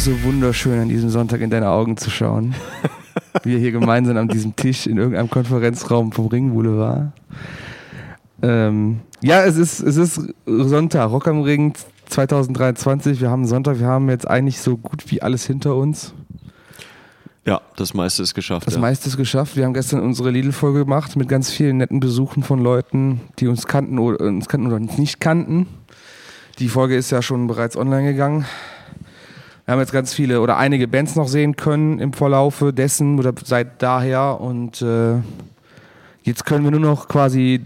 ist so wunderschön, an diesem Sonntag in deine Augen zu schauen. Wir hier gemeinsam an diesem Tisch in irgendeinem Konferenzraum vom Ring Boulevard. Ähm, ja, es ist, es ist Sonntag, Rock am Ring 2023. Wir haben Sonntag, wir haben jetzt eigentlich so gut wie alles hinter uns. Ja, das meiste ist geschafft. Das ja. meiste ist geschafft. Wir haben gestern unsere Lidl-Folge gemacht mit ganz vielen netten Besuchen von Leuten, die uns kannten oder uns kannten oder nicht kannten. Die Folge ist ja schon bereits online gegangen. Wir haben jetzt ganz viele oder einige Bands noch sehen können im Verlaufe dessen oder seit daher und äh, jetzt können wir nur noch quasi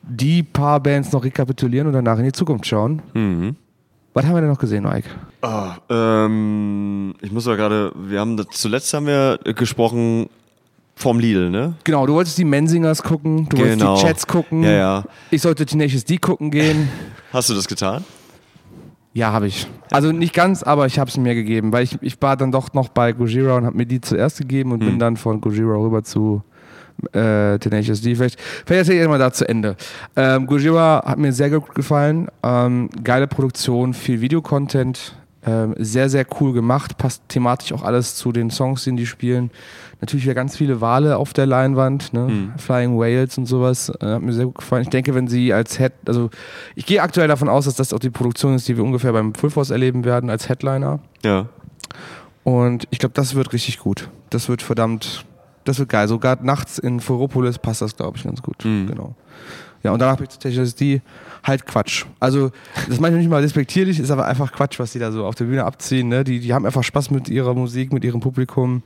die paar Bands noch rekapitulieren und danach in die Zukunft schauen. Mhm. Was haben wir denn noch gesehen, Mike? Ah, ähm, ich muss ja gerade, wir haben das, zuletzt haben wir gesprochen vom Lidl, ne? Genau, du wolltest die Mensingers gucken, du Genau. wolltest die Chats gucken. Ja, ja. Ich sollte Tenacious D gucken gehen. Hast du das getan? Ja, habe ich. Also nicht ganz, aber ich habe es mir gegeben, weil ich, ich war dann doch noch bei Gojira und habe mir die zuerst gegeben und bin dann von Gojira rüber zu äh, Tenacious D. Vielleicht, vielleicht erzähle ich mal da zu Ende. Ähm, Gojira hat mir sehr gut gefallen. Ähm, geile Produktion, viel Videocontent. Ähm, sehr, sehr cool gemacht. Passt thematisch auch alles zu den Songs, die die spielen. Natürlich wieder ganz viele Wale auf der Leinwand, ne? Flying Whales und sowas. Äh, hat mir sehr gut gefallen. Ich denke, wenn sie als Head, also ich gehe aktuell davon aus, dass das auch die Produktion ist, die wir ungefähr beim Full Force erleben werden als Headliner. Ja. Und ich glaube, das wird richtig gut. Das wird verdammt, das wird geil. Sogar nachts in Foropolis passt das, glaube ich, ganz gut. Genau. Ja, und danach bin ich tatsächlich die halt Quatsch. Also, das ist manchmal nicht mal respektierlich, ist aber einfach Quatsch, was die da so auf der Bühne abziehen. Ne? Die, die haben einfach Spaß mit ihrer Musik, mit ihrem Publikum.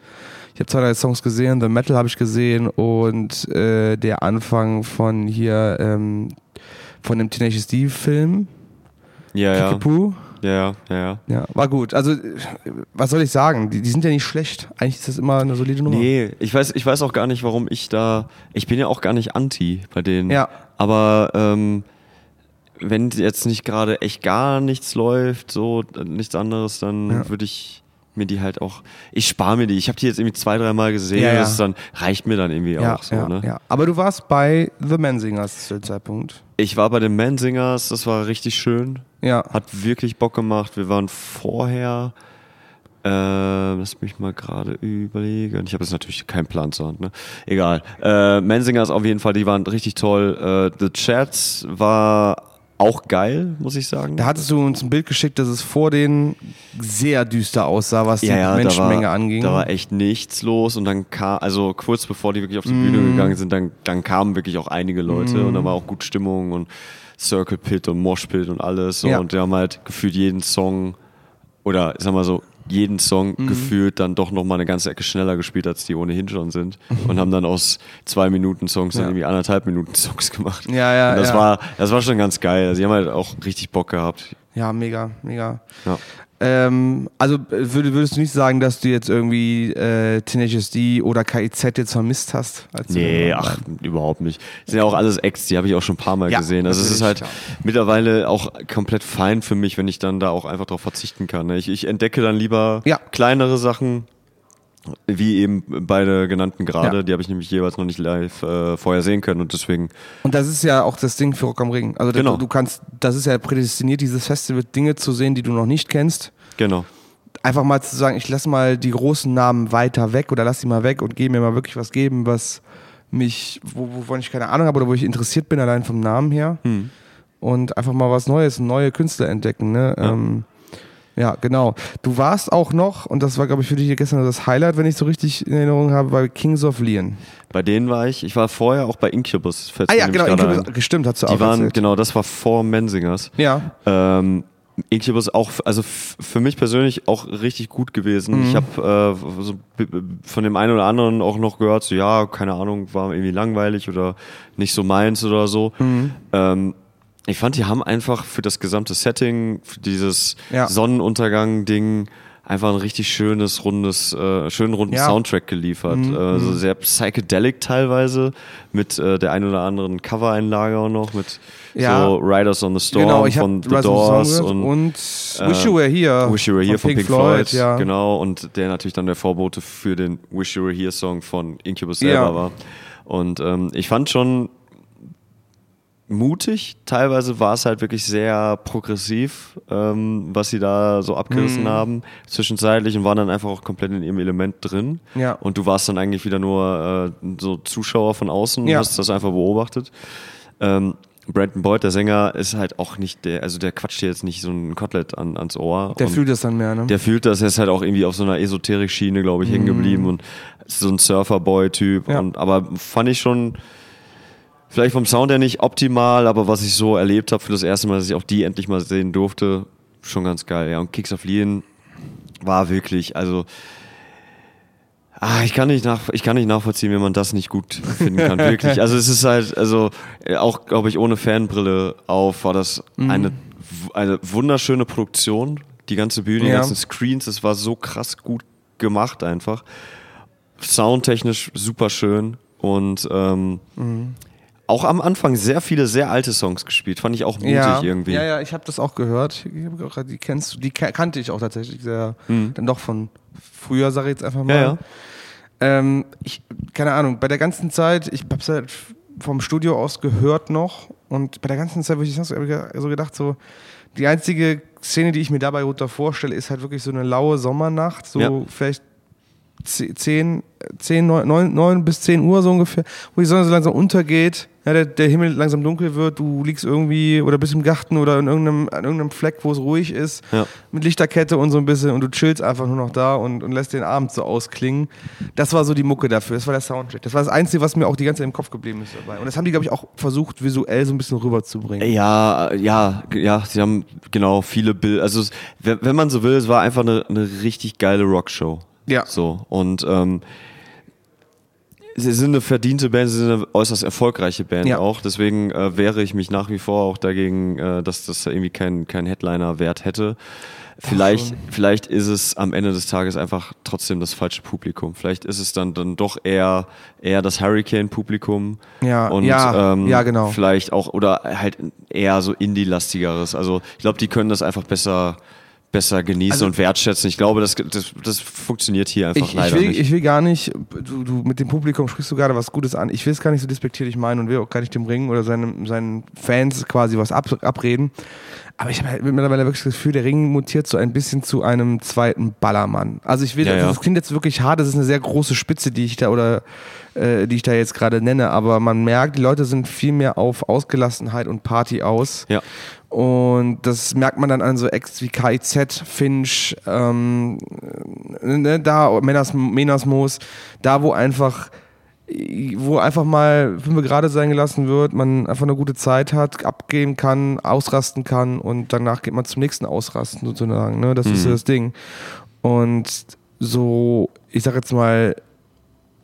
Ich habe zwei, drei Songs gesehen, The Metal habe ich gesehen und äh, der Anfang von hier, ähm, von dem Tenacious D-Film, ja. Kickapoo. Ja, ja, ja, ja. War gut. Also, was soll ich sagen? Die, die sind ja nicht schlecht. Eigentlich ist das immer eine solide Nummer. Nee, ich weiß, ich weiß auch gar nicht, warum ich da. Ich bin ja auch gar nicht anti bei denen. Ja. Aber ähm, wenn jetzt nicht gerade echt gar nichts läuft, so nichts anderes, dann Ja. würde ich mir die halt auch. Ich spare mir die. Ich habe die jetzt irgendwie zwei, dreimal gesehen. Ja, ja. Das dann reicht mir dann irgendwie Ja, auch so. ja, ne? ja. Aber du warst bei The Mensingers zu dem Zeitpunkt. Ich war bei den Mansingers. Das war richtig schön. Ja. Hat wirklich Bock gemacht. Wir waren vorher. Äh, lass mich mal gerade überlegen. Ich habe jetzt natürlich keinen Plan zur Hand, ne? Egal. Äh, Mansingers auf jeden Fall, die waren richtig toll. Äh, The Chats war auch geil, muss ich sagen. Da hattest du uns ein Bild geschickt, dass es vor denen sehr düster aussah, was die Menschenmenge da war, anging. Da war echt nichts los und dann kam, also kurz bevor die wirklich auf die Mhm. Bühne gegangen sind, dann, dann kamen wirklich auch einige Leute und da war auch gut Stimmung und Circle Pit und Mosh Pit und alles so Ja. und die haben halt gefühlt jeden Song oder ich sag mal so, jeden Song Mhm. gefühlt dann doch nochmal eine ganze Ecke schneller gespielt, als die ohnehin schon sind und haben dann aus zwei Minuten Songs dann Ja. irgendwie anderthalb Minuten Songs gemacht. Ja, ja, Und das ja. war, das war schon ganz geil. Also, die haben halt auch richtig Bock gehabt. ja, mega, mega. Ja. Ähm, also äh, würd, würdest du nicht sagen, dass du jetzt irgendwie äh, Tenacious D oder KIZ jetzt vermisst hast? Nee, ach, überhaupt nicht. Das sind ja auch alles Acts, die habe ich auch schon ein paar Mal Ja, gesehen. Also es ist halt natürlich, mittlerweile auch komplett fein für mich, wenn ich dann da auch einfach drauf verzichten kann. ne? Ich, ich entdecke dann lieber Ja. kleinere Sachen, wie eben beide genannten gerade. Ja. Die habe ich nämlich jeweils noch nicht live äh, vorher sehen können und deswegen, Und das ist ja auch das Ding für Rock am Ring. Also Genau. du, du kannst, das ist ja prädestiniert, dieses Festival Dinge zu sehen, die du noch nicht kennst. genau. Einfach mal zu sagen, ich lass mal die großen Namen weiter weg oder lass sie mal weg und geh mir mal wirklich was geben, was mich, wo, wovon ich keine Ahnung habe oder wo ich interessiert bin, allein vom Namen her. Hm. Und einfach mal was Neues, neue Künstler entdecken. Ne? Ja. Ähm, ja, genau. Du warst auch noch, und das war, glaube ich, für dich gestern das Highlight, wenn ich so richtig in Erinnerung habe, bei Kings of Leon. Bei denen war ich, ich war vorher auch bei Incubus. Ah ja, genau, Incubus, ein. stimmt, hast du Die auch waren, erzählt. genau, das war vor Mensingers. Ja, Ähm, Incubus auch, also für mich persönlich auch richtig gut gewesen. Mhm. Ich habe äh, so von dem einen oder anderen auch noch gehört, so ja, keine Ahnung, war irgendwie langweilig oder nicht so meins oder so. Mhm. Ähm, ich fand, die haben einfach für das gesamte Setting, für dieses Ja. Sonnenuntergang-Ding, einfach ein richtig schönes, rundes, äh, schönen runden Ja. Soundtrack geliefert. Mhm, Äh, so sehr psychedelic teilweise, mit äh, der ein oder anderen Cover-Einlage auch noch, mit Ja. so Riders on the Storm genau, von The Doors und, und, äh, Wish You Were Here. Wish You Were Here von, Pink, Floyd, ja. genau, und der natürlich dann der Vorbote für den Wish You Were Here Song von Incubus selber war. Und ähm, ich fand schon mutig. Teilweise war es halt wirklich sehr progressiv, ähm, was sie da so abgerissen Mhm. haben, zwischenzeitlich und waren dann einfach auch komplett in ihrem Element drin. Ja. Und du warst dann eigentlich wieder nur äh, so Zuschauer von außen und Ja. hast das einfach beobachtet. Ähm, Brandon Boyd, der Sänger, ist halt auch nicht der, also der quatscht dir jetzt nicht so ein Kotelett an, ans Ohr. Der und fühlt das dann mehr, ne? der fühlt das, er ist halt auch irgendwie auf so einer Esoterik-Schiene, glaube ich, hängen geblieben und ist so ein Surferboy-Typ. Mhm. Ja. Und Aber fand ich schon, vielleicht vom Sound her nicht optimal, aber was ich so erlebt habe für das erste Mal, dass ich auch die endlich mal sehen durfte, schon ganz geil. Ja, und Kicks of Lean war wirklich, also. Ah, ich kann nicht nach, ich kann nicht nachvollziehen, wie man das nicht gut finden kann, wirklich. Also es ist halt, also auch, glaube ich, ohne Fanbrille auf war das Mhm. eine, eine wunderschöne Produktion. Die ganze Bühne, die Ja. ganzen Screens, das war so krass gut gemacht einfach. Soundtechnisch super schön und ähm, Mhm. Auch am Anfang sehr viele sehr alte Songs gespielt. Fand ich auch mutig ja, irgendwie. Ja, ja, ich habe das auch gehört. Auch, die kennst du, die ka- kannte ich auch tatsächlich sehr, dann doch von früher, sage ich jetzt einfach mal. Mhm. Ja, ja. Ähm, ich, keine Ahnung, bei der ganzen Zeit, ich hab's halt vom Studio aus gehört noch und bei der ganzen Zeit, wo ich das so so gedacht, so die einzige Szene, die ich mir dabei runter vorstelle, ist halt wirklich so eine laue Sommernacht, so Ja. vielleicht 10, 10 9, 9, 9 bis 10 Uhr so ungefähr, wo die Sonne so langsam untergeht, ja, der, der Himmel langsam dunkel wird, du liegst irgendwie oder bist im Garten oder in irgendeinem, an irgendeinem Fleck, wo es ruhig ist, Ja. mit Lichterkette und so ein bisschen und du chillst einfach nur noch da und, und lässt den Abend so ausklingen. Das war so die Mucke dafür, das war der Soundtrack. Das war das Einzige, was mir auch die ganze Zeit im Kopf geblieben ist dabei. Und das haben die, glaube ich, auch versucht, visuell so ein bisschen rüberzubringen. Ja, ja, ja, sie haben genau viele Bilder. Also, es, wenn wenn man so will, es war einfach eine, eine richtig geile Rockshow. Ja. So. Und ähm, sie sind eine verdiente Band, sie sind eine äußerst erfolgreiche Band Ja. auch. Deswegen äh, wehre ich mich nach wie vor auch dagegen, äh, dass das irgendwie keinen kein Headliner-Wert hätte. Vielleicht, vielleicht ist es am Ende des Tages einfach trotzdem das falsche Publikum. Vielleicht ist es dann, dann doch eher, eher das Hurricane-Publikum. Ja, und, ja, ähm, ja, genau. Vielleicht auch, oder halt eher so Indie-lastigeres. Also ich glaube, die können das einfach besser, besser genießen Also- und wertschätzen. Ich glaube, das, das, das funktioniert hier einfach Ich, ich, leider will, nicht. ich will gar nicht, du, du mit dem Publikum sprichst du gerade was Gutes an. Ich will es gar nicht so despektierlich meinen und will auch gar nicht dem Ring oder seinen, seinen Fans quasi was ab, abreden. Aber ich habe halt mittlerweile wirklich das Gefühl, der Ring mutiert so ein bisschen zu einem zweiten Ballermann. Also ich will, Ja, ja. das klingt jetzt wirklich hart, das ist eine sehr große Spitze, die ich da oder äh, die ich da jetzt gerade nenne, aber man merkt, die Leute sind viel mehr auf Ausgelassenheit und Party aus. ja. Und das merkt man dann an so Acts wie KIZ, Finch, ähm, ne, da, Menas, Menasmos, da wo einfach, wo einfach mal fünf gerade sein gelassen wird, man einfach eine gute Zeit hat, abgehen kann, ausrasten kann und danach geht man zum nächsten Ausrasten sozusagen. Ne? Das ist ja das Ding. Und so, ich sag jetzt mal,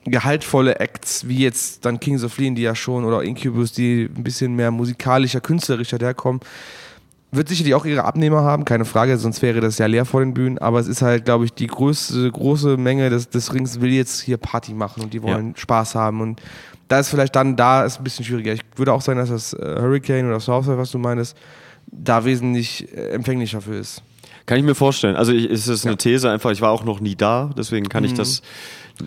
gehaltvolle Acts, wie jetzt dann Kings of Leon, die ja schon, oder Incubus, die ein bisschen mehr musikalischer, künstlerischer daherkommen, wird sicherlich auch ihre Abnehmer haben, keine Frage, sonst wäre das ja leer vor den Bühnen, aber es ist halt, glaube ich, die größte, große Menge des, des Rings will jetzt hier Party machen und die wollen Spaß haben und da ist vielleicht dann, da ist ein bisschen schwieriger. Ich würde auch sagen, dass das äh, Hurricane oder Southside, was du meinst, da wesentlich äh, empfänglicher für ist. Kann ich mir vorstellen. Also ich, ist es eine These einfach, ich war auch noch nie da, deswegen kann Mhm. ich das,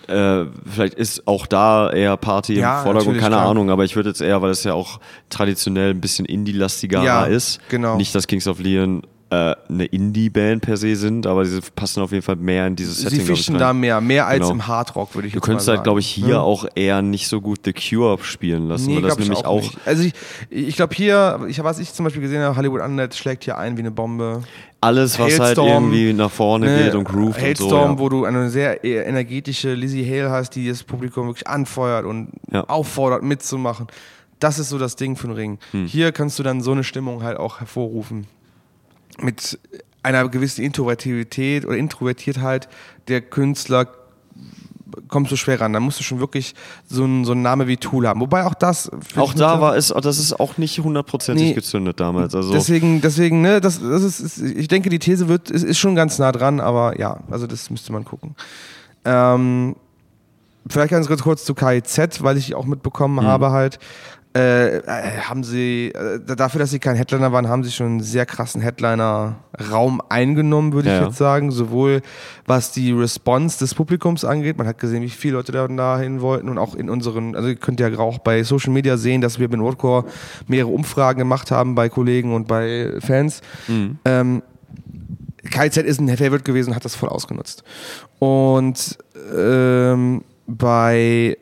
äh, vielleicht ist auch da eher Party Ja, im Vordergrund, keine klar. Ahnung, aber ich würde jetzt eher, weil es ja auch traditionell ein bisschen Indie-lastiger Ja, ist, genau. nicht, dass Kings of Leon äh, eine Indie-Band per se sind, aber sie passen auf jeden Fall mehr in dieses Setting. Sie ich, fischen da mehr, mehr als Genau. im Hardrock, würde ich Du jetzt mal könntest sagen. halt, glaube ich, hier Ne? auch eher nicht so gut The Cure spielen lassen, Nee, weil das nämlich auch, nicht. Also ich, ich glaube hier, ich, was ich zum Beispiel gesehen habe, Hollywood Undead schlägt hier ein wie eine Bombe. alles, was halt Hailstorm, irgendwie nach vorne Ne, geht und grooved und Hailstorm, so. Ja. wo du eine sehr e- energetische Lizzie Hale hast, die das Publikum wirklich anfeuert und Ja. auffordert mitzumachen. Das ist so das Ding für den Ring. Hm. Hier kannst du dann so eine Stimmung halt auch hervorrufen. Mit einer gewissen Introvertivität oder Introvertiertheit der Künstler kommst du schwer ran. Da musst du schon wirklich so einen, so einen Namen wie Tool haben. Wobei auch das. Auch da war es, das ist auch nicht hundertprozentig Nee. gezündet damals. Also Deswegen, deswegen, ne, das, das ist, ist, ich denke, die These wird, ist, ist schon ganz nah dran, aber ja, also das müsste man gucken. Ähm, vielleicht ganz kurz, kurz zu KIZ, weil ich auch mitbekommen Mhm. habe halt. Äh, äh, haben sie, äh, dafür, dass sie kein Headliner waren, haben sie schon einen sehr krassen Headliner-Raum eingenommen, würde ich Ja, ja. jetzt sagen. Sowohl was die Response des Publikums angeht, man hat gesehen, wie viele Leute da dahin wollten und auch in unseren, also ihr könnt ja auch bei Social Media sehen, dass wir mit Roadcore mehrere Umfragen gemacht haben bei Kollegen und bei Fans. Ähm, KZ ist ein Favorite gewesen, hat das voll ausgenutzt. Und ähm, bei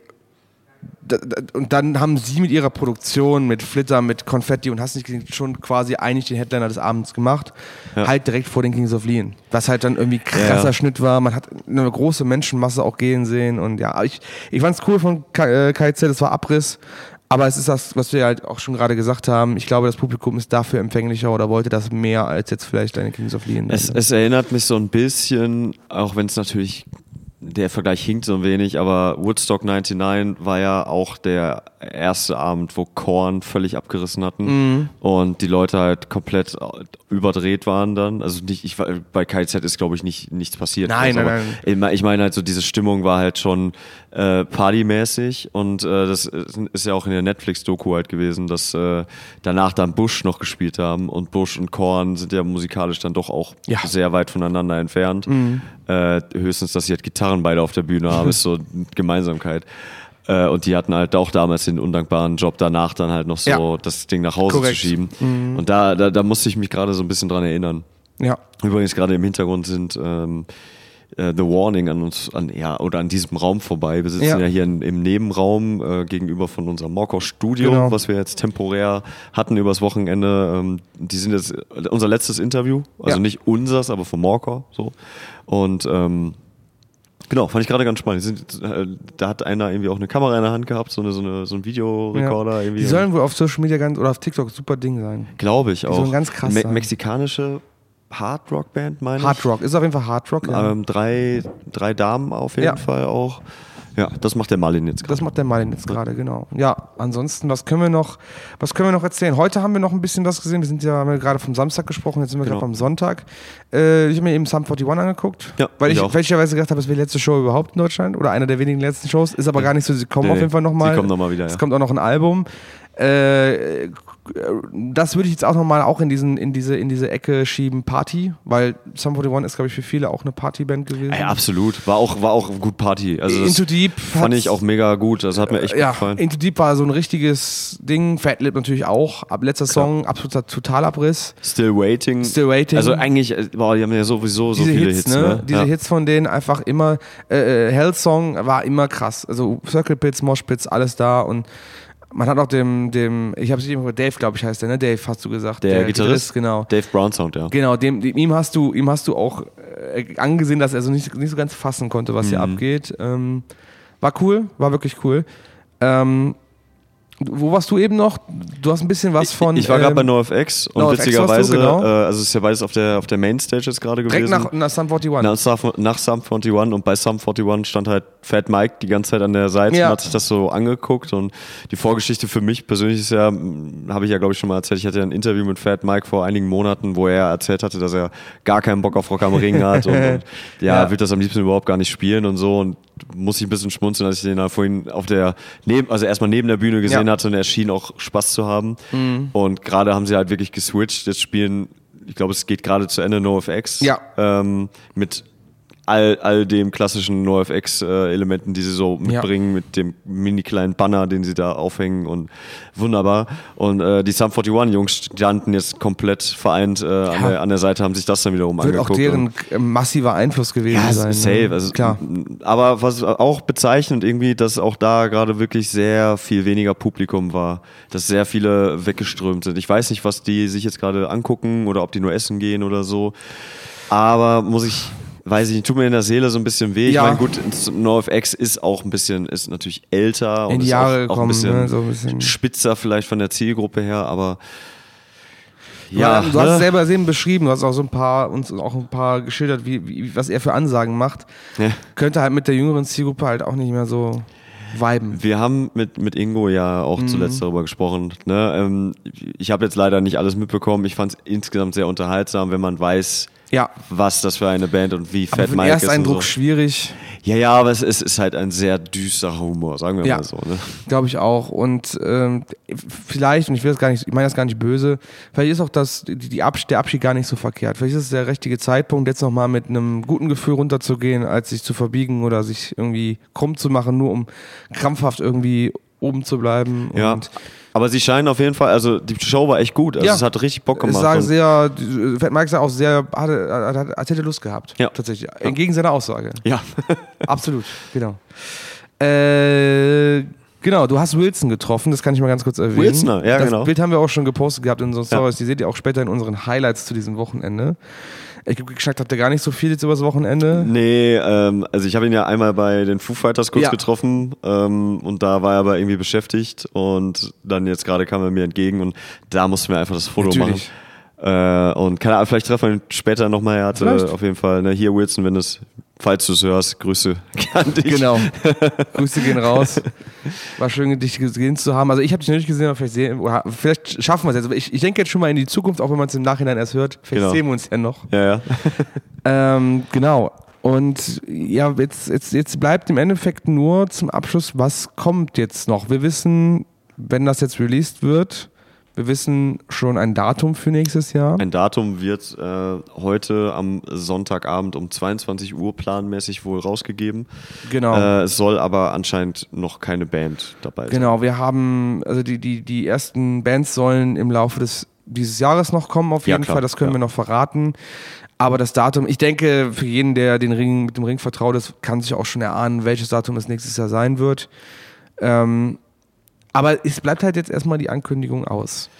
und dann haben sie mit ihrer Produktion, mit Flitter, mit Konfetti und hast nicht gesehen, schon quasi eigentlich den Headliner des Abends gemacht. Ja. Halt direkt vor den Kings of Leon. Was halt dann irgendwie krasser Ja, ja. Schnitt war. Man hat eine große Menschenmasse auch gehen sehen. Und ja, ich, ich fand's cool von K- äh, KZ, es war Abriss. Aber es ist das, was wir halt auch schon gerade gesagt haben. Ich glaube, das Publikum ist dafür empfänglicher oder wollte das mehr als jetzt vielleicht deine Kings of Leon. Es, es erinnert mich so ein bisschen, auch wenn es natürlich, der Vergleich hinkt so ein wenig, aber Woodstock 99 war ja auch der erste Abend, wo Korn völlig abgerissen hatten Mhm. und die Leute halt komplett überdreht waren dann. Also nicht, ich, war- bei KZ ist glaube ich nicht, nichts passiert. Nein, Also, nein, aber nein. Ich meine- halt so, diese Stimmung war halt schon äh, partymäßig und äh, das ist ja auch in der Netflix-Doku halt gewesen, dass äh, danach dann Bush noch gespielt haben und Bush und Korn sind ja musikalisch dann doch auch Ja. sehr weit voneinander entfernt. Äh, höchstens, dass sie halt Gitarren beide auf der Bühne haben, ist so eine Gemeinsamkeit. Äh, und die hatten halt auch damals den undankbaren Job, danach dann halt noch so Ja. das Ding nach Hause Korrekt. zu schieben. Und da, da, da musste ich mich gerade so ein bisschen dran erinnern. ja. Übrigens gerade im Hintergrund sind ähm, äh, The Warning an uns, an, ja, oder an diesem Raum vorbei. Wir sitzen ja, Ja. hier in, im Nebenraum äh, gegenüber von unserem Morkau-Studio, Genau. was wir jetzt temporär hatten übers Wochenende. Ähm, die sind jetzt unser letztes Interview, also Ja. nicht unseres, aber von Morkau. So. Und ähm, Genau, fand ich gerade ganz spannend. Die sind, äh, da hat einer irgendwie auch eine Kamera in der Hand gehabt, so, eine, so, eine, so ein Videorekorder. ja. irgendwie. Die sollen wohl auf Social Media ganz oder auf TikTok super Ding sein. Glaube ich auch. sollen ganz krass Me. Mexikanische Hard-Rock-Band, meine ich. Hard Rock. Ist auf jeden Fall Hard Rock. Ja. Ähm, drei, drei Damen auf jeden Ja. Fall auch. Ja, das macht der Malin jetzt Das gerade. macht der Martin jetzt gerade, genau. Ja, ansonsten, was können wir noch, was können wir noch erzählen? Heute haben wir noch ein bisschen was gesehen. Wir sind ja, haben wir gerade vom Samstag gesprochen, jetzt sind wir Genau. gerade am Sonntag. Äh, ich habe mir eben Sum 41 angeguckt, Ja, weil ich fälschlicherweise gedacht habe, es wäre die letzte Show überhaupt in Deutschland oder eine der wenigen letzten Shows. Ist aber gar nicht so, sie kommen Nee, auf jeden Fall nochmal. sie kommen noch mal wieder, Es ja. kommt auch noch ein Album. Äh, das würde ich jetzt auch nochmal auch in, diesen, in, diese, in diese Ecke schieben, Party, weil Sum 41 ist, glaube ich, für viele auch eine Partyband gewesen. Ja, absolut. War auch, war auch gut Party. Also Into Deep fand ich auch mega gut. Das hat mir echt ja, gefallen. Into Deep war so ein richtiges Ding. Fatlip natürlich auch. Ab letzter Song, absoluter Totalabriss. Still Waiting. Still Waiting. Also eigentlich, äh, boah, die haben ja sowieso so Diese viele Hits, Hits. ne? Diese ja. Hits von denen einfach immer. Äh, äh, Hell Song war immer krass. Also Circle Pits, Mosh Pits, alles da und man hat auch dem, dem ich habe es eben Dave, glaube ich, heißt der, ne? Dave, hast du gesagt. Der, Gitarrist, genau. Dave Brown Sound, ja. Genau, dem, dem, ihm hast du, ihm hast du auch äh, angesehen, dass er so nicht, nicht so ganz fassen konnte, was hier Mhm. abgeht. Ähm, war cool, war wirklich cool. Ähm, wo warst du eben noch? Du hast ein bisschen was von. ich war gerade ähm, bei NoFX und NoFX witzigerweise, genau. äh, also es ist ja beides auf der, auf der Mainstage jetzt gerade direkt gewesen. nach, nach Sum 41. nach, Sum- nach Sum 41 und bei Sum 41 stand halt Fat Mike die ganze Zeit an der Seite Ja. und hat sich das so angeguckt und die Vorgeschichte für mich persönlich ist ja, habe ich ja glaube ich schon mal erzählt, ich hatte ja ein Interview mit Fat Mike vor einigen Monaten, wo er erzählt hatte, dass er gar keinen Bock auf Rock am Ring hat und, und ja, Ja. will das am liebsten überhaupt gar nicht spielen und so und muss ich ein bisschen schmunzeln, als ich den da vorhin auf der, neben, also erstmal neben der Bühne gesehen Ja. Hatte und er schien auch Spaß zu haben. Und gerade haben sie halt wirklich geswitcht, jetzt spielen ich glaube, es geht gerade zu Ende NoFX Ja. ähm, mit all, all dem klassischen NoFX-Elementen, die sie so mitbringen, mit dem mini kleinen Banner, den sie da aufhängen und wunderbar. Und äh, die Sum 41-Jungs standen jetzt komplett vereint äh, an, Ja. der, an der Seite, haben sich das dann wiederum Wird auch angeguckt. deren und- äh, massiver Einfluss gewesen ja, sein. safe. ne? Also, Klar. Aber was auch bezeichnend irgendwie, dass auch da gerade wirklich sehr viel weniger Publikum war, dass sehr viele weggeströmt sind. Ich weiß nicht, was die sich jetzt gerade angucken oder ob die nur essen gehen oder so. Aber muss ich, weiß ich nicht, tut mir in der Seele so ein bisschen weh. Ja. Ich meine, gut, NoFX ist auch ein bisschen, ist natürlich älter In und die ist Jahre auch, auch ein gekommen, bisschen, ne, so ein bisschen. spitzer vielleicht von der Zielgruppe her, aber Ja, ja, du hast es ne? selber eben beschrieben, du hast auch so ein paar uns auch ein paar geschildert, wie, wie was er für Ansagen macht. Ja. Könnte halt mit der jüngeren Zielgruppe halt auch nicht mehr so viben. Wir haben mit, mit Ingo ja auch Mhm. zuletzt darüber gesprochen. Ne? Ähm, ich habe jetzt leider nicht alles mitbekommen. Ich fand es insgesamt sehr unterhaltsam, wenn man weiß, Ja. was das für eine Band und wie fett Mike ist. Ersteindruck so. schwierig, Ja, ja, aber es ist, ist halt ein sehr düsterer Humor, sagen wir Ja. mal so. Ne? glaube ich auch. Und ähm, vielleicht, und ich will das gar nicht, ich meine das gar nicht böse, vielleicht ist auch das, die, die Abs der Abschied gar nicht so verkehrt. Vielleicht ist es der richtige Zeitpunkt, jetzt nochmal mit einem guten Gefühl runterzugehen, als sich zu verbiegen oder sich irgendwie krumm zu machen, nur um krampfhaft irgendwie oben zu bleiben. Ja. Und Aber sie scheinen auf jeden Fall, also die Show war echt gut. Also Ja. es hat richtig Bock es gemacht. sah und- sehr, Fat Mike sah auch sehr, hatte, hatte, Lust gehabt. Ja. Tatsächlich. Entgegen seiner Aussage. ja. Absolut, genau. Äh, genau, du hast Wilson getroffen, das kann ich mal ganz kurz erwähnen. Wilsoner, ja, das genau. Bild haben wir auch schon gepostet gehabt in unseren Stories. Die seht ihr auch später in unseren Highlights zu diesem Wochenende. Ich habe geschnackt, habt ihr gar nicht so viel jetzt übers Wochenende? Nee, ähm, also ich habe ihn ja einmal bei den Foo Fighters kurz Ja. getroffen ähm, und da war er aber irgendwie beschäftigt und dann jetzt gerade kam er mir entgegen und da mussten wir einfach das Foto Natürlich. machen. Äh, und keine Ahnung, vielleicht treffen wir ihn später nochmal. Er hatte Vielleicht. auf jeden Fall, ne, hier Wilson, wenn es, falls du es hörst, Grüße an dich. Genau. Grüße gehen raus. War schön, dich gesehen zu haben. Also ich habe dich noch nicht gesehen, aber vielleicht, sehen, vielleicht schaffen wir es jetzt. Aber ich, ich denke jetzt schon mal in die Zukunft, auch wenn man es im Nachhinein erst hört. Vielleicht Genau. sehen wir uns ja noch. Ja, ja. Ähm, genau. Und ja, jetzt, jetzt, jetzt bleibt im Endeffekt nur zum Abschluss, was kommt jetzt noch? Wir wissen, wenn das jetzt released wird, wir wissen schon ein Datum für nächstes Jahr. Ein Datum wird äh, heute am Sonntagabend um 22 Uhr planmäßig wohl rausgegeben. Genau. Äh, es soll aber anscheinend noch keine Band dabei sein. Genau, wir haben, also die, die, die ersten Bands sollen im Laufe des, dieses Jahres noch kommen, auf Ja, jeden klar, Fall, das können ja. wir noch verraten. Aber das Datum, ich denke, für jeden, der den Ring mit dem Ring vertraut ist, kann sich auch schon erahnen, welches Datum es nächstes Jahr sein wird. Ähm, aber es bleibt halt jetzt erstmal die Ankündigung aus.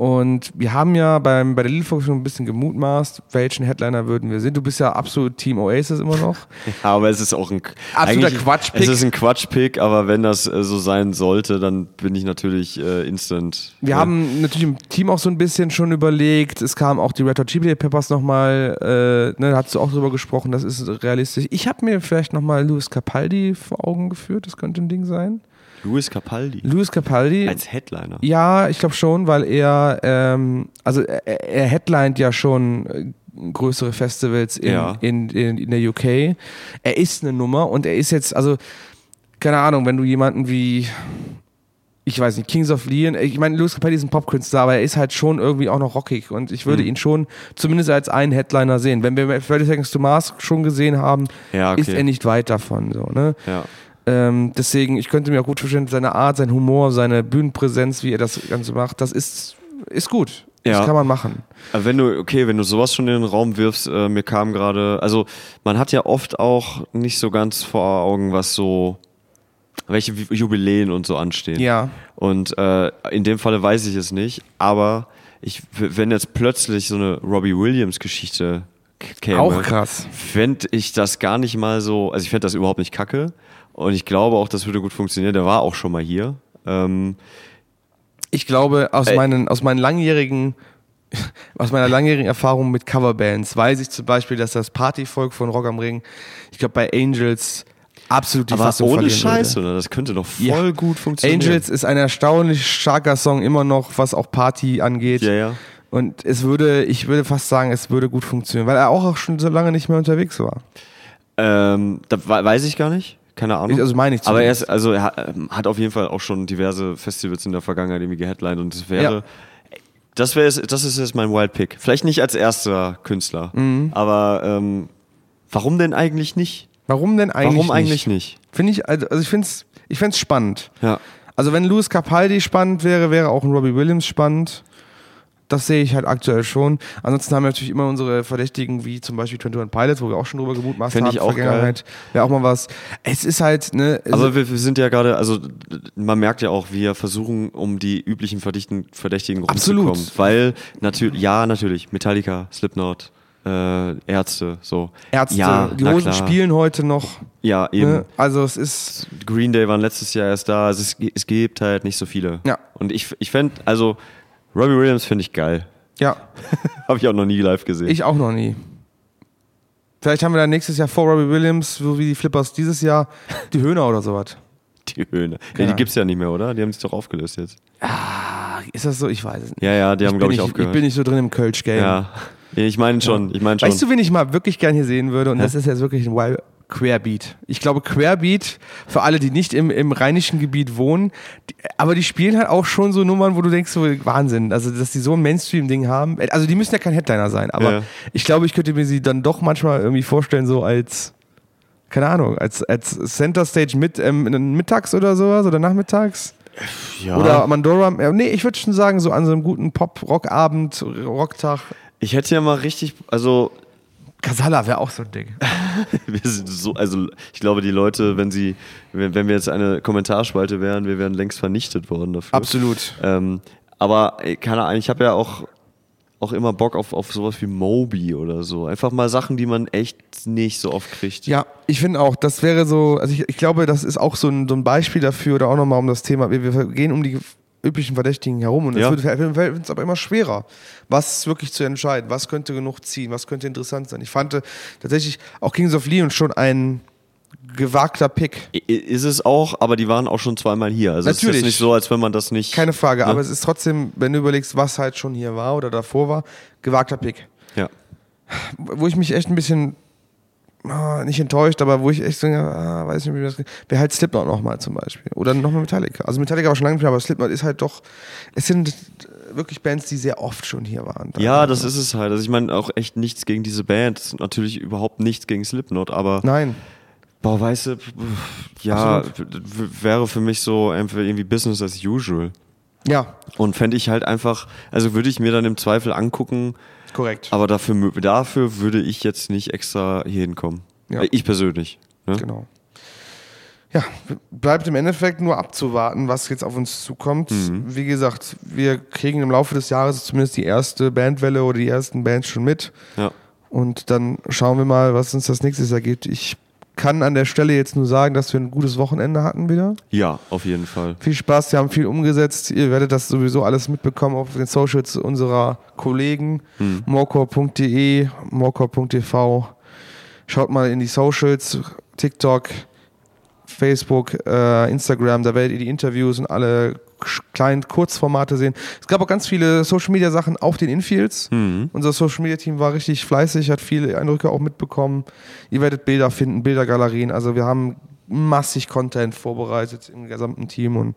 Und wir haben ja beim, bei der Lidl schon ein bisschen gemutmaßt, welchen Headliner würden wir sind. Du bist ja absolut Team Oasis immer noch. Ja, aber es ist auch ein Absoluter Quatschpick. Es ist ein Quatschpick, aber wenn das äh, so sein sollte, dann bin ich natürlich äh, instant. Wir äh, haben natürlich im Team auch so ein bisschen schon überlegt. Es kamen auch die Red Hot Chili Peppers nochmal, äh, ne, da hast du auch drüber gesprochen, das ist realistisch. Ich habe mir vielleicht nochmal Louis Capaldi vor Augen geführt, das könnte ein Ding sein. Louis Capaldi Louis Capaldi. als Headliner. Ja, ich glaube schon, weil er, ähm, also er, er headlined ja schon äh, größere Festivals in, Ja. in, in, in der UK. Er ist eine Nummer und er ist jetzt, also, keine Ahnung, wenn du jemanden wie, ich weiß nicht, Kings of Leon, ich meine, Louis Capaldi ist ein Popkünstler, aber er ist halt schon irgendwie auch noch rockig und ich Mhm. würde ihn schon zumindest als einen Headliner sehen. Wenn wir 30 Seconds to Mars schon gesehen haben, Ja, okay. ist er nicht weit davon, so, ne? Ja. Ähm, deswegen, ich könnte mir auch gut vorstellen, seine Art, sein Humor, seine Bühnenpräsenz, wie er das Ganze macht, das ist, ist gut. Das Ja. kann man machen. Wenn du, okay, wenn du sowas schon in den Raum wirfst, äh, mir kam gerade, also man hat ja oft auch nicht so ganz vor Augen, was so, welche Jubiläen und so anstehen. Ja. Und äh, in dem Falle weiß ich es nicht, aber ich, wenn jetzt plötzlich so eine Robbie Williams-Geschichte käme, Auch krass. fände ich das gar nicht mal so, also ich fände das überhaupt nicht kacke und ich glaube auch, das würde gut funktionieren. Der war auch schon mal hier. Ähm, Ich glaube, aus Ey. meinen, aus meinen langjährigen, aus meiner langjährigen Erfahrung mit Coverbands weiß ich zum Beispiel, dass das Partyvolk von Rock am Ring, ich glaube bei Angels absolut die aber Fassung ohne Scheiß, würde. oder? Das könnte doch voll Ja. gut funktionieren. Angels ist ein erstaunlich starker Song immer noch, was auch Party angeht. Ja, ja. Und es würde, ich würde fast sagen, es würde gut funktionieren, weil er auch, auch schon so lange nicht mehr unterwegs war. Ähm, da we- weiß ich gar nicht. Keine Ahnung. Ich- also meine ich Aber er ist, also er hat, ähm, hat auf jeden Fall auch schon diverse Festivals in der Vergangenheit irgendwie geheadlined und es wäre. Ja. Das wäre das ist jetzt mein Wild Pick. Vielleicht nicht als erster Künstler, Mhm. aber ähm, warum denn eigentlich nicht? Warum denn eigentlich warum eigentlich nicht? Finde ich, also also ich finde es ich find's spannend. Ja. Also wenn Louis Capaldi spannend wäre, wäre auch ein Robbie Williams spannend. Das sehe ich halt aktuell schon. Ansonsten haben wir natürlich immer unsere Verdächtigen, wie zum Beispiel 21 Pilots, wo wir auch schon drüber gemutmaßt Fänd haben. ich auch Vergangenheit. Wäre auch mal was. Es ist halt, ne, Aber wir, wir sind ja gerade, also man merkt ja auch, wir versuchen, um die üblichen Verdächtigen, Verdächtigen Absolut. rumzukommen. Weil natürlich, ja, natürlich, Metallica, Slipknot, äh, Ärzte, so. Ärzte, ja, die Hosen spielen heute noch. Ja, eben. Ne? Also es ist, Green Day waren letztes Jahr erst da. Also es, es gibt halt nicht so viele. Ja. Und ich, ich fände, also Robbie Williams finde ich geil. ja, Habe ich auch noch nie live gesehen. ich auch noch nie. Vielleicht haben wir dann nächstes Jahr vor Robbie Williams, so wie die Flippers dieses Jahr, die Höhner oder sowas. die Höhne. Nee, Genau. die gibt's ja nicht mehr, oder? Die haben sich doch aufgelöst jetzt. Ah, Ist das so? Ich weiß es nicht. Ja, ja, die haben, glaube ich, nicht, aufgehört. ich bin nicht so drin im Kölsch-Game. ja. Ich meine schon, ich meine schon. Weißt du, wen ich mal wirklich gern hier sehen würde? Und das ist jetzt wirklich ein Wild Querbeat. Ich glaube, Querbeat, für alle, die nicht im, im rheinischen Gebiet wohnen, die, aber die spielen halt auch schon so Nummern, wo du denkst, so Wahnsinn, also dass die so ein Mainstream-Ding haben. Also die müssen ja kein Headliner sein, aber Ja. ich glaube, ich könnte mir sie dann doch manchmal irgendwie vorstellen, so als, keine Ahnung, als, als Center Stage mit, ähm, mittags oder sowas oder nachmittags. ja. Oder Mandora. Nee, ich würde schon sagen, so an so einem guten Pop-Rock-Abend, Rocktag. ich hätte ja mal richtig, also Casala wäre auch so ein Ding. wir sind so, also ich glaube, die Leute, wenn sie, wenn, wenn wir jetzt eine Kommentarspalte wären, wir wären längst vernichtet worden dafür. Absolut. Ähm, aber keine Ahnung, ich habe ja auch, auch immer Bock auf, auf sowas wie Moby oder so. Einfach mal Sachen, die man echt nicht so oft kriegt. Ja, ich finde auch, das wäre so, also ich, ich glaube, das ist auch so ein, so ein Beispiel dafür oder auch nochmal um das Thema. Wir, wir gehen um die üblichen Verdächtigen herum und es Ja. wird uns aber immer schwerer, was wirklich zu entscheiden, was könnte genug ziehen, was könnte interessant sein. Ich fand äh, tatsächlich auch Kings of Leon schon ein gewagter Pick. Ist es auch, aber die waren auch schon zweimal hier. Also es ist Natürlich. nicht so, als wenn man das nicht. Keine Frage, Ne? aber es ist trotzdem, wenn du überlegst, was halt schon hier war oder davor war, gewagter Pick. ja. wo ich mich echt ein bisschen ah, nicht enttäuscht, aber wo ich echt so, ah, weiß nicht, wie das wäre halt Slipknot nochmal zum Beispiel. Oder nochmal Metallica. Also Metallica war schon lange nicht mehr, aber Slipknot ist halt doch, es sind wirklich Bands, die sehr oft schon hier waren. Ja, das ist es halt. Also ich meine auch echt nichts gegen diese Band. Natürlich überhaupt nichts gegen Slipknot, aber Nein. boah, weißt du, ja, wäre für mich so einfach irgendwie Business as usual. Ja, Und fände ich halt einfach, also würde ich mir dann im Zweifel angucken, korrekt. aber dafür, dafür würde ich jetzt nicht extra hier hinkommen. Ja. Äh, Ich persönlich. Ne? Genau. Ja, bleibt im Endeffekt nur abzuwarten, was jetzt auf uns zukommt. Mhm. Wie gesagt, wir kriegen im Laufe des Jahres zumindest die erste Bandwelle oder die ersten Bands schon mit. Ja. Und dann schauen wir mal, was uns das nächstes Jahr gibt. Ich kann an der Stelle jetzt nur sagen, dass wir ein gutes Wochenende hatten wieder. ja, auf jeden Fall. Viel Spaß, wir haben viel umgesetzt. Ihr werdet das sowieso alles mitbekommen auf den Socials unserer Kollegen. Hm. morcor.de, morcor.tv. Schaut mal in die Socials, TikTok, Facebook, äh, Instagram, da werdet ihr die Interviews und alle kleinen Kurzformate sehen. Es gab auch ganz viele Social Media Sachen auf den Infields. Mhm. Unser Social Media Team war richtig fleißig, hat viele Eindrücke auch mitbekommen. Ihr werdet Bilder finden, Bildergalerien. Also wir haben massig Content vorbereitet im gesamten Team und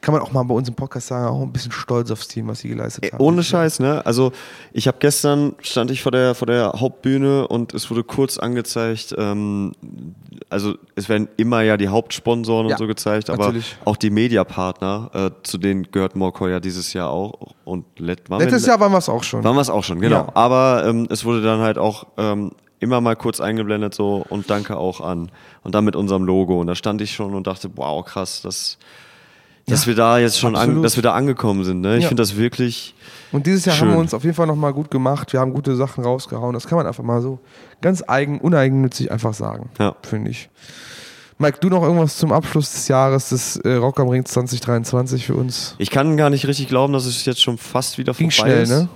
kann man auch mal bei uns im Podcast sagen, auch ein bisschen stolz aufs Team, was sie geleistet haben. Ohne Scheiß, ne? Also ich habe gestern stand ich vor der vor der Hauptbühne und es wurde kurz angezeigt. Ähm, also es werden immer ja die Hauptsponsoren Ja, und so gezeigt, aber natürlich. auch die Mediapartner, äh, zu denen gehört Morcor ja dieses Jahr auch und let, waren wir Letztes le- Jahr waren wir es auch schon. waren wir es auch schon, genau. Ja. Aber ähm, es wurde dann halt auch ähm, immer mal kurz eingeblendet so und danke auch an und dann mit unserem Logo und da stand ich schon und dachte, wow krass, dass dass Ja, wir da jetzt schon an, dass wir da angekommen sind. Ne? Ich Ja. finde das wirklich Und dieses Jahr Schön. haben wir uns auf jeden Fall nochmal gut gemacht. Wir haben gute Sachen rausgehauen. Das kann man einfach mal so ganz eigen, uneigennützig einfach sagen, Ja. finde ich. Mike, du noch irgendwas zum Abschluss des Jahres des äh, Rock am Ring 2023 für uns? Ich kann gar nicht richtig glauben, dass es jetzt schon fast wieder Ging vorbei schnell, ist. ne?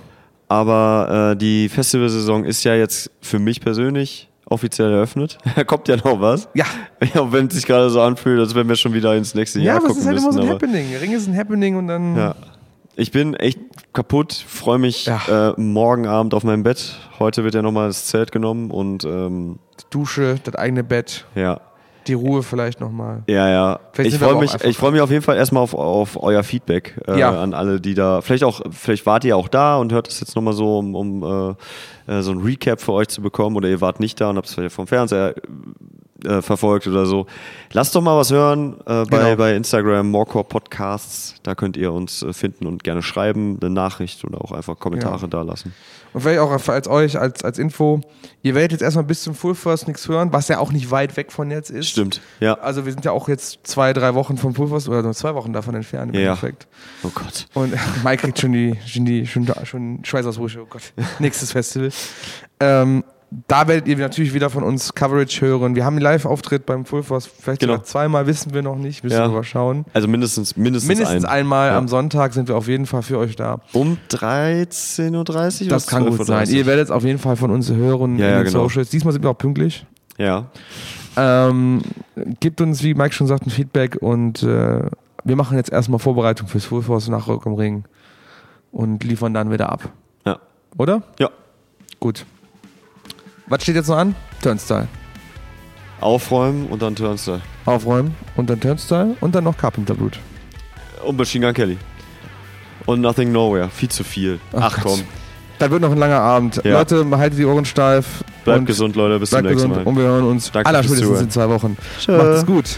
Aber äh, die Festivalsaison ist ja jetzt für mich persönlich offiziell eröffnet. Da kommt ja noch was. Ja. Ja, wenn es sich gerade so anfühlt, als wenn wir schon wieder ins nächste Ja, Jahr aber es gucken ist halt immer so ein Happening. Ring ist ein Happening und dann. ja. Ich bin echt kaputt, freue mich Ja. äh, morgen Abend auf meinem Bett. Heute wird ja nochmal das Zelt genommen und ähm, Dusche, das eigene Bett, ja. Die Ruhe vielleicht nochmal. Ja, ja. Vielleicht Ich freue mich, ich freue mich auf jeden Fall erstmal auf, auf euer Feedback äh, Ja. an alle, die da. Vielleicht auch, vielleicht wart ihr auch da und hört es jetzt nochmal so, um, um äh, äh, so ein Recap für euch zu bekommen, oder ihr wart nicht da und habt es vielleicht vom Fernseher äh, verfolgt oder so. Lasst doch mal was hören äh, bei, Genau. bei Instagram, Morecore Podcasts. Da könnt ihr uns äh, finden und gerne schreiben, eine Nachricht oder auch einfach Kommentare Genau. da lassen. Und vielleicht auch als euch als, als Info, ihr werdet jetzt erstmal bis zum Full First nichts hören, was ja auch nicht weit weg von jetzt ist. Stimmt, ja. Also wir sind ja auch jetzt zwei, drei Wochen vom Full First oder nur zwei Wochen davon entfernt im Ja. Endeffekt. Oh Gott. Und Mike kriegt schon die, schon die, schon, schon Schweißausbrüche, oh Gott. Nächstes Festival. Ähm, da werdet ihr natürlich wieder von uns Coverage hören. Wir haben einen Live-Auftritt beim Full Force, vielleicht Genau. sogar zweimal, wissen wir noch nicht, müssen Ja. wir mal schauen. Also mindestens, mindestens, Mindestens ein. einmal Ja. am Sonntag sind wir auf jeden Fall für euch da. Um 13.30 Uhr? Das kann gut sein. Ihr werdet es auf jeden Fall von uns hören Ja, in den genau. Socials. Diesmal sind wir auch pünktlich. Ja. Ähm, gebt uns, wie Mike schon sagt, ein Feedback und äh, wir machen jetzt erstmal Vorbereitung fürs Full Force nach Rock am Ring und liefern dann wieder ab. Ja. Oder? Ja. Gut. Was steht jetzt noch an? Turnstyle. Aufräumen und dann Turnstyle. Aufräumen und dann Turnstyle und dann noch Carpenter Brut. Und Machine Gun Kelly. Und Nothing Nowhere. Viel zu viel. Ach, Ach komm. Da wird noch ein langer Abend. Ja. Leute, haltet die Ohren steif. Bleibt und gesund, Leute. Bis zum Bleibt nächsten gesund Mal. und wir hören uns Danke aller fürs spätestens Zuhören. in zwei Wochen. Tschö. Macht es gut.